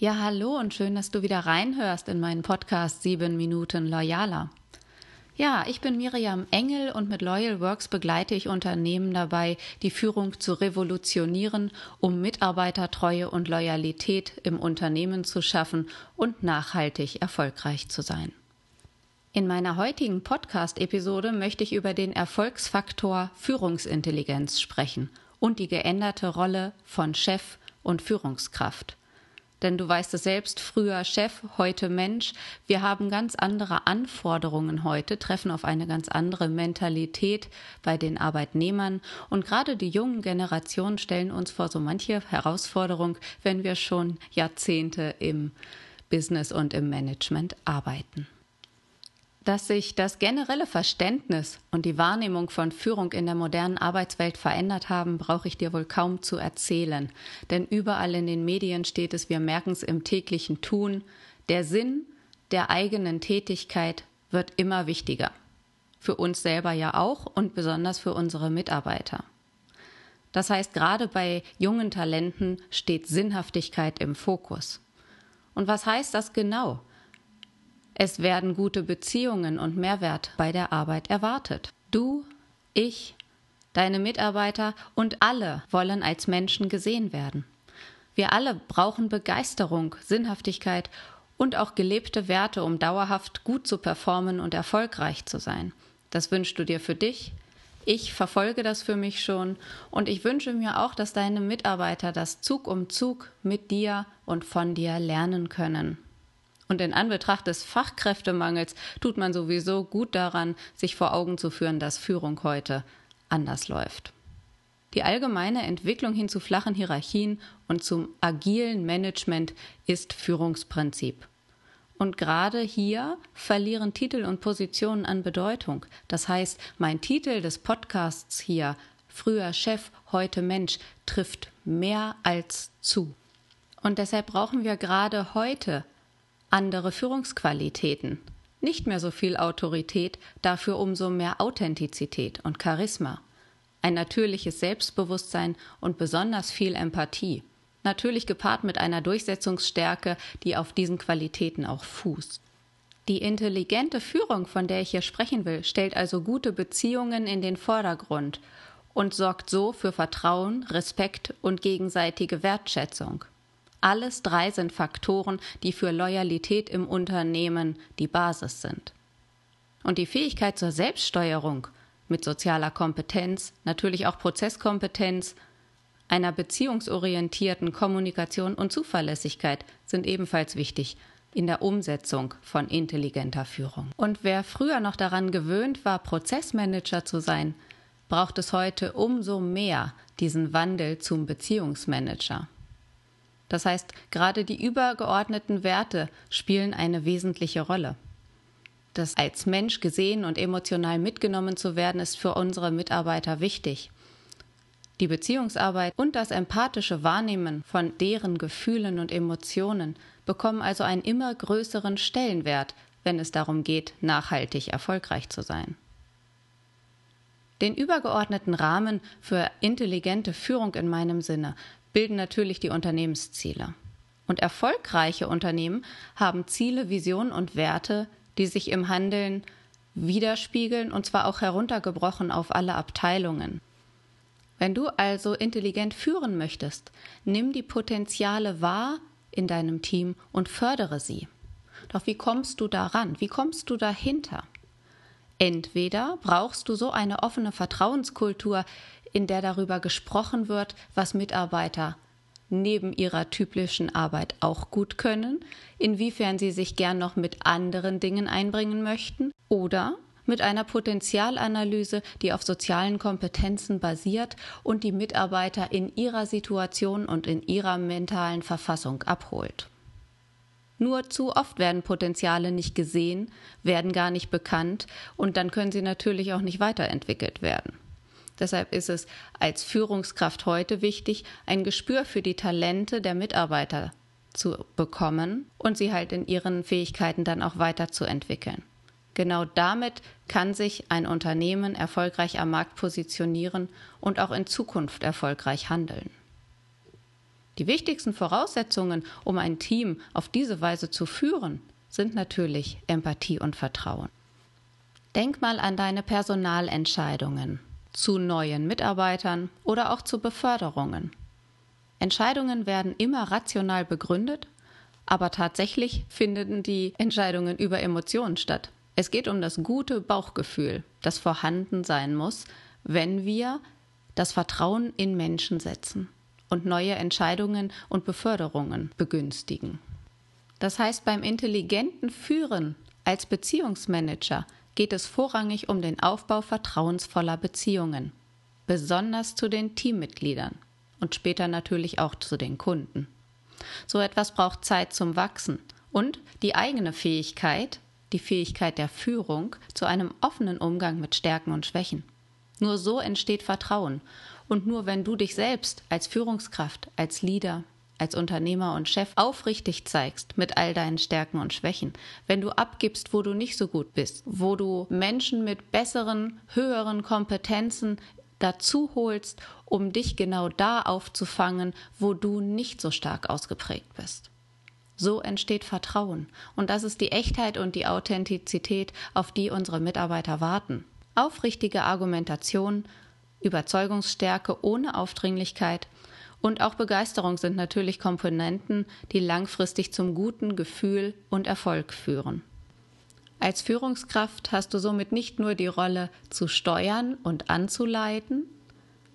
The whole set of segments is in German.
Ja, hallo und schön, dass du wieder reinhörst in meinen Podcast 7 Minuten Loyaler. Ja, ich bin Miriam Engel und mit Loyal Works begleite ich Unternehmen dabei, die Führung zu revolutionieren, um Mitarbeitertreue und Loyalität im Unternehmen zu schaffen und nachhaltig erfolgreich zu sein. In meiner heutigen Podcast-Episode möchte ich über den Erfolgsfaktor Führungsintelligenz sprechen und die geänderte Rolle von Chef und Führungskraft. Denn du weißt es selbst, früher Chef, heute Mensch. Wir haben ganz andere Anforderungen heute, treffen auf eine ganz andere Mentalität bei den Arbeitnehmern. Und gerade die jungen Generationen stellen uns vor so manche Herausforderung, wenn wir schon Jahrzehnte im Business und im Management arbeiten. Dass sich das generelle Verständnis und die Wahrnehmung von Führung in der modernen Arbeitswelt verändert haben, brauche ich dir wohl kaum zu erzählen. Denn überall in den Medien steht es, wir merken es im täglichen Tun, der Sinn der eigenen Tätigkeit wird immer wichtiger. Für uns selber ja auch und besonders für unsere Mitarbeiter. Das heißt, gerade bei jungen Talenten steht Sinnhaftigkeit im Fokus. Und was heißt das genau? Es werden gute Beziehungen und Mehrwert bei der Arbeit erwartet. Du, ich, deine Mitarbeiter und alle wollen als Menschen gesehen werden. Wir alle brauchen Begeisterung, Sinnhaftigkeit und auch gelebte Werte, um dauerhaft gut zu performen und erfolgreich zu sein. Das wünschst du dir für dich. Ich verfolge das für mich schon und ich wünsche mir auch, dass deine Mitarbeiter das Zug um Zug mit dir und von dir lernen können. Und in Anbetracht des Fachkräftemangels tut man sowieso gut daran, sich vor Augen zu führen, dass Führung heute anders läuft. Die allgemeine Entwicklung hin zu flachen Hierarchien und zum agilen Management ist Führungsprinzip. Und gerade hier verlieren Titel und Positionen an Bedeutung. Das heißt, mein Titel des Podcasts hier, früher Chef, heute Mensch, trifft mehr als zu. Und deshalb brauchen wir gerade heute andere Führungsqualitäten, nicht mehr so viel Autorität, dafür umso mehr Authentizität und Charisma, ein natürliches Selbstbewusstsein und besonders viel Empathie, natürlich gepaart mit einer Durchsetzungsstärke, die auf diesen Qualitäten auch fußt. Die intelligente Führung, von der ich hier sprechen will, stellt also gute Beziehungen in den Vordergrund und sorgt so für Vertrauen, Respekt und gegenseitige Wertschätzung. Alles drei sind Faktoren, die für Loyalität im Unternehmen die Basis sind. Und die Fähigkeit zur Selbststeuerung mit sozialer Kompetenz, natürlich auch Prozesskompetenz, einer beziehungsorientierten Kommunikation und Zuverlässigkeit sind ebenfalls wichtig in der Umsetzung von intelligenter Führung. Und wer früher noch daran gewöhnt war, Prozessmanager zu sein, braucht es heute umso mehr diesen Wandel zum Beziehungsmanager. Das heißt, gerade die übergeordneten Werte spielen eine wesentliche Rolle. Das als Mensch gesehen und emotional mitgenommen zu werden, ist für unsere Mitarbeiter wichtig. Die Beziehungsarbeit und das empathische Wahrnehmen von deren Gefühlen und Emotionen bekommen also einen immer größeren Stellenwert, wenn es darum geht, nachhaltig erfolgreich zu sein. Den übergeordneten Rahmen für intelligente Führung in meinem Sinne bilden natürlich die Unternehmensziele. Und erfolgreiche Unternehmen haben Ziele, Visionen und Werte, die sich im Handeln widerspiegeln, und zwar auch heruntergebrochen auf alle Abteilungen. Wenn du also intelligent führen möchtest, nimm die Potenziale wahr in deinem Team und fördere sie. Doch wie kommst du daran? Wie kommst du dahinter? Entweder brauchst du so eine offene Vertrauenskultur, in der darüber gesprochen wird, was Mitarbeiter neben ihrer typischen Arbeit auch gut können, inwiefern sie sich gern noch mit anderen Dingen einbringen möchten oder mit einer Potenzialanalyse, die auf sozialen Kompetenzen basiert und die Mitarbeiter in ihrer Situation und in ihrer mentalen Verfassung abholt. Nur zu oft werden Potenziale nicht gesehen, werden gar nicht bekannt und dann können sie natürlich auch nicht weiterentwickelt werden. Deshalb ist es als Führungskraft heute wichtig, ein Gespür für die Talente der Mitarbeiter zu bekommen und sie halt in ihren Fähigkeiten dann auch weiterzuentwickeln. Genau damit kann sich ein Unternehmen erfolgreich am Markt positionieren und auch in Zukunft erfolgreich handeln. Die wichtigsten Voraussetzungen, um ein Team auf diese Weise zu führen, sind natürlich Empathie und Vertrauen. Denk mal an deine Personalentscheidungen zu neuen Mitarbeitern oder auch zu Beförderungen. Entscheidungen werden immer rational begründet, aber tatsächlich finden die Entscheidungen über Emotionen statt. Es geht um das gute Bauchgefühl, das vorhanden sein muss, wenn wir das Vertrauen in Menschen setzen und neue Entscheidungen und Beförderungen begünstigen. Das heißt, beim intelligenten Führen als Beziehungsmanager geht es vorrangig um den Aufbau vertrauensvoller Beziehungen, besonders zu den Teammitgliedern und später natürlich auch zu den Kunden. So etwas braucht Zeit zum Wachsen und die eigene Fähigkeit, die Fähigkeit der Führung zu einem offenen Umgang mit Stärken und Schwächen. Nur so entsteht Vertrauen. Und nur wenn du dich selbst als Führungskraft, als Leader, als Unternehmer und Chef aufrichtig zeigst mit all deinen Stärken und Schwächen, wenn du abgibst, wo du nicht so gut bist, wo du Menschen mit besseren, höheren Kompetenzen dazu holst, um dich genau da aufzufangen, wo du nicht so stark ausgeprägt bist. So entsteht Vertrauen. Und das ist die Echtheit und die Authentizität, auf die unsere Mitarbeiter warten. Aufrichtige Argumentation, Überzeugungsstärke ohne Aufdringlichkeit und auch Begeisterung sind natürlich Komponenten, die langfristig zum guten Gefühl und Erfolg führen. Als Führungskraft hast du somit nicht nur die Rolle zu steuern und anzuleiten,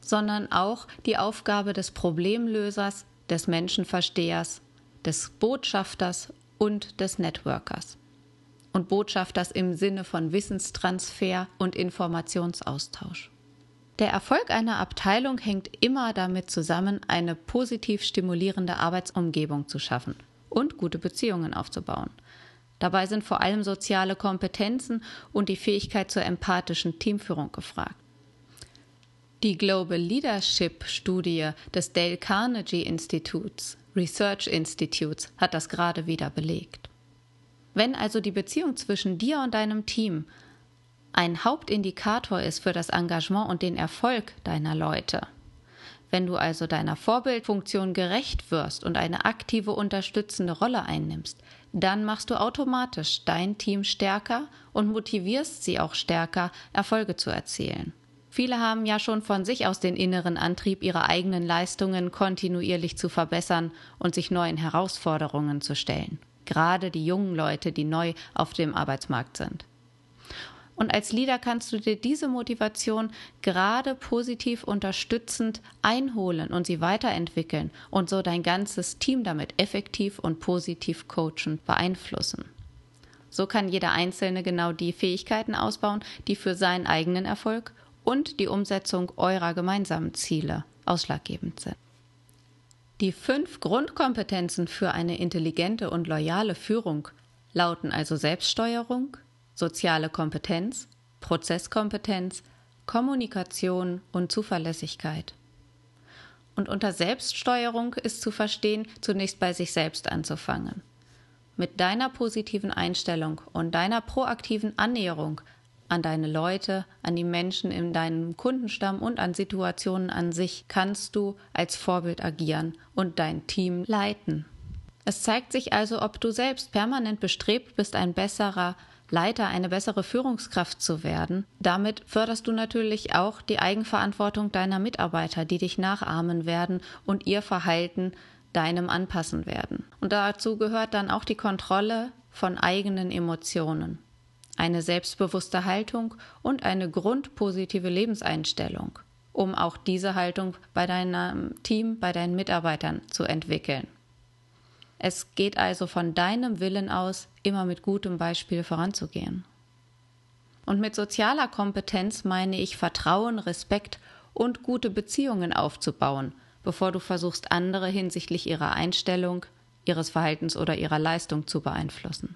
sondern auch die Aufgabe des Problemlösers, des Menschenverstehers des Botschafters und des Networkers. Und Botschafters im Sinne von Wissenstransfer und Informationsaustausch. Der Erfolg einer Abteilung hängt immer damit zusammen, eine positiv stimulierende Arbeitsumgebung zu schaffen und gute Beziehungen aufzubauen. Dabei sind vor allem soziale Kompetenzen und die Fähigkeit zur empathischen Teamführung gefragt. Die Global Leadership Studie des Dale Carnegie Instituts Research Institutes hat das gerade wieder belegt. Wenn also die Beziehung zwischen dir und deinem Team ein Hauptindikator ist für das Engagement und den Erfolg deiner Leute, wenn du also deiner Vorbildfunktion gerecht wirst und eine aktive unterstützende Rolle einnimmst, dann machst du automatisch dein Team stärker und motivierst sie auch stärker, Erfolge zu erzielen. Viele haben ja schon von sich aus den inneren Antrieb, ihre eigenen Leistungen kontinuierlich zu verbessern und sich neuen Herausforderungen zu stellen. Gerade die jungen Leute, die neu auf dem Arbeitsmarkt sind. Und als Leader kannst du dir diese Motivation gerade positiv unterstützend einholen und sie weiterentwickeln und so dein ganzes Team damit effektiv und positiv coachen, beeinflussen. So kann jeder Einzelne genau die Fähigkeiten ausbauen, die für seinen eigenen Erfolg und die Umsetzung eurer gemeinsamen Ziele ausschlaggebend sind. Die fünf Grundkompetenzen für eine intelligente und loyale Führung lauten also Selbststeuerung, soziale Kompetenz, Prozesskompetenz, Kommunikation und Zuverlässigkeit. Und unter Selbststeuerung ist zu verstehen, zunächst bei sich selbst anzufangen. Mit deiner positiven Einstellung und deiner proaktiven Annäherung an deine Leute, an die Menschen in deinem Kundenstamm und an Situationen an sich kannst du als Vorbild agieren und dein Team leiten. Es zeigt sich also, ob du selbst permanent bestrebt bist, ein besserer Leiter, eine bessere Führungskraft zu werden. Damit förderst du natürlich auch die Eigenverantwortung deiner Mitarbeiter, die dich nachahmen werden und ihr Verhalten deinem anpassen werden. Und dazu gehört dann auch die Kontrolle von eigenen Emotionen eine selbstbewusste Haltung und eine grundpositive Lebenseinstellung, um auch diese Haltung bei deinem Team, bei deinen Mitarbeitern zu entwickeln. Es geht also von deinem Willen aus, immer mit gutem Beispiel voranzugehen. Und mit sozialer Kompetenz meine ich Vertrauen, Respekt und gute Beziehungen aufzubauen, bevor du versuchst, andere hinsichtlich ihrer Einstellung, ihres Verhaltens oder ihrer Leistung zu beeinflussen.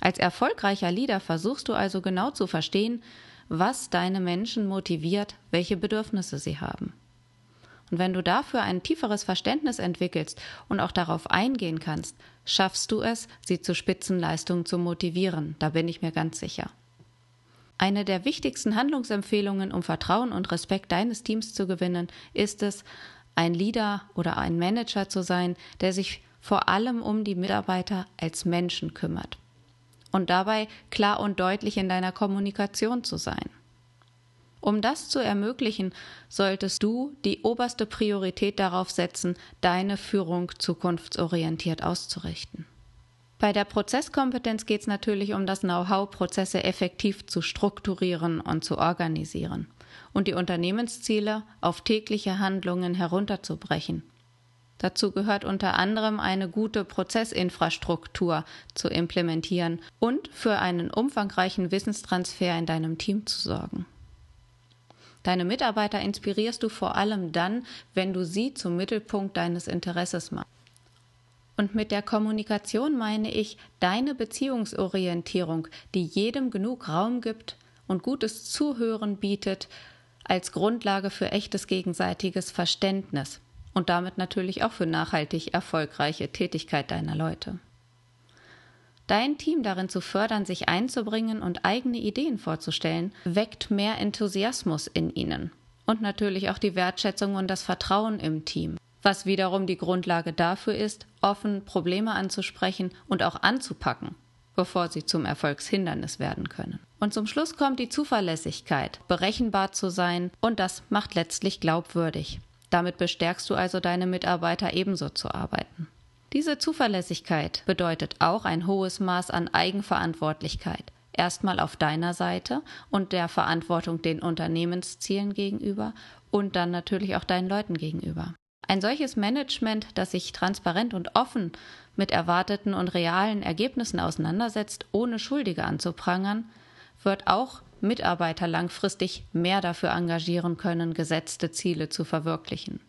Als erfolgreicher Leader versuchst du also genau zu verstehen, was deine Menschen motiviert, welche Bedürfnisse sie haben. Und wenn du dafür ein tieferes Verständnis entwickelst und auch darauf eingehen kannst, schaffst du es, sie zu Spitzenleistungen zu motivieren, da bin ich mir ganz sicher. Eine der wichtigsten Handlungsempfehlungen, um Vertrauen und Respekt deines Teams zu gewinnen, ist es, ein Leader oder ein Manager zu sein, der sich vor allem um die Mitarbeiter als Menschen kümmert und dabei klar und deutlich in deiner Kommunikation zu sein. Um das zu ermöglichen, solltest du die oberste Priorität darauf setzen, deine Führung zukunftsorientiert auszurichten. Bei der Prozesskompetenz geht es natürlich um das Know-how, Prozesse effektiv zu strukturieren und zu organisieren und die Unternehmensziele auf tägliche Handlungen herunterzubrechen. Dazu gehört unter anderem eine gute Prozessinfrastruktur zu implementieren und für einen umfangreichen Wissenstransfer in deinem Team zu sorgen. Deine Mitarbeiter inspirierst du vor allem dann, wenn du sie zum Mittelpunkt deines Interesses machst. Und mit der Kommunikation meine ich deine Beziehungsorientierung, die jedem genug Raum gibt und gutes Zuhören bietet, als Grundlage für echtes gegenseitiges Verständnis und damit natürlich auch für nachhaltig erfolgreiche Tätigkeit deiner Leute. Dein Team darin zu fördern, sich einzubringen und eigene Ideen vorzustellen, weckt mehr Enthusiasmus in ihnen und natürlich auch die Wertschätzung und das Vertrauen im Team, was wiederum die Grundlage dafür ist, offen Probleme anzusprechen und auch anzupacken, bevor sie zum Erfolgshindernis werden können. Und zum Schluss kommt die Zuverlässigkeit, berechenbar zu sein, und das macht letztlich glaubwürdig. Damit bestärkst du also deine Mitarbeiter ebenso zu arbeiten. Diese Zuverlässigkeit bedeutet auch ein hohes Maß an Eigenverantwortlichkeit, erstmal auf deiner Seite und der Verantwortung den Unternehmenszielen gegenüber und dann natürlich auch deinen Leuten gegenüber. Ein solches Management, das sich transparent und offen mit erwarteten und realen Ergebnissen auseinandersetzt, ohne Schuldige anzuprangern, wird auch Mitarbeiter langfristig mehr dafür engagieren können, gesetzte Ziele zu verwirklichen.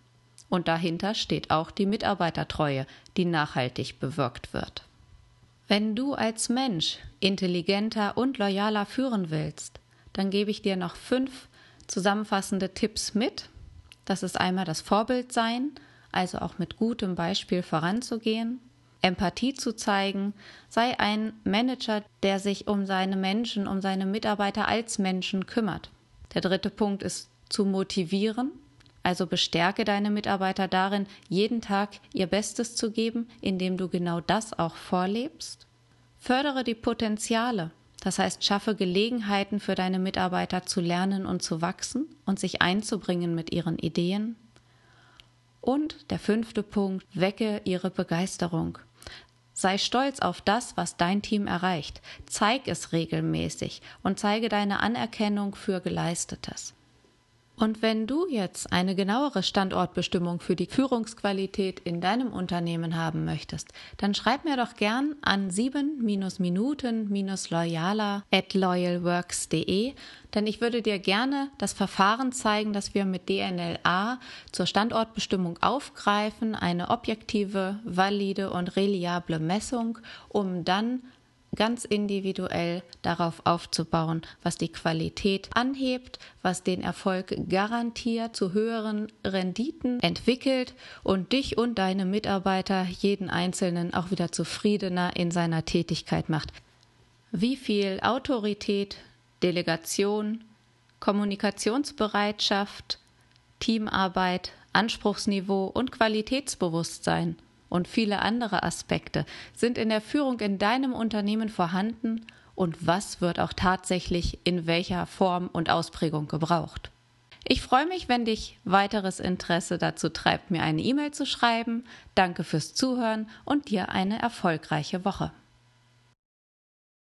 Und dahinter steht auch die Mitarbeitertreue, die nachhaltig bewirkt wird. Wenn du als Mensch intelligenter und loyaler führen willst, dann gebe ich dir noch fünf zusammenfassende Tipps mit. Das ist einmal das Vorbild sein, also auch mit gutem Beispiel voranzugehen. Empathie zu zeigen, sei ein Manager, der sich um seine Menschen, um seine Mitarbeiter als Menschen kümmert. Der dritte Punkt ist zu motivieren, also bestärke deine Mitarbeiter darin, jeden Tag ihr Bestes zu geben, indem du genau das auch vorlebst. Fördere die Potenziale, das heißt schaffe Gelegenheiten für deine Mitarbeiter zu lernen und zu wachsen und sich einzubringen mit ihren Ideen. Und der fünfte Punkt, wecke ihre Begeisterung. Sei stolz auf das, was dein Team erreicht. Zeig es regelmäßig und zeige deine Anerkennung für Geleistetes. Und wenn du jetzt eine genauere Standortbestimmung für die Führungsqualität in deinem Unternehmen haben möchtest, dann schreib mir doch gern an 7-Minuten-Loyaler at loyalworks.de, denn ich würde dir gerne das Verfahren zeigen, das wir mit DNLA zur Standortbestimmung aufgreifen, eine objektive, valide und reliable Messung, um dann ganz individuell darauf aufzubauen, was die Qualität anhebt, was den Erfolg garantiert, zu höheren Renditen entwickelt und dich und deine Mitarbeiter, jeden Einzelnen, auch wieder zufriedener in seiner Tätigkeit macht. Wie viel Autorität, Delegation, Kommunikationsbereitschaft, Teamarbeit, Anspruchsniveau und Qualitätsbewusstsein und viele andere Aspekte sind in der Führung in deinem Unternehmen vorhanden und was wird auch tatsächlich in welcher Form und Ausprägung gebraucht. Ich freue mich, wenn dich weiteres Interesse dazu treibt, mir eine E-Mail zu schreiben. Danke fürs Zuhören und dir eine erfolgreiche Woche.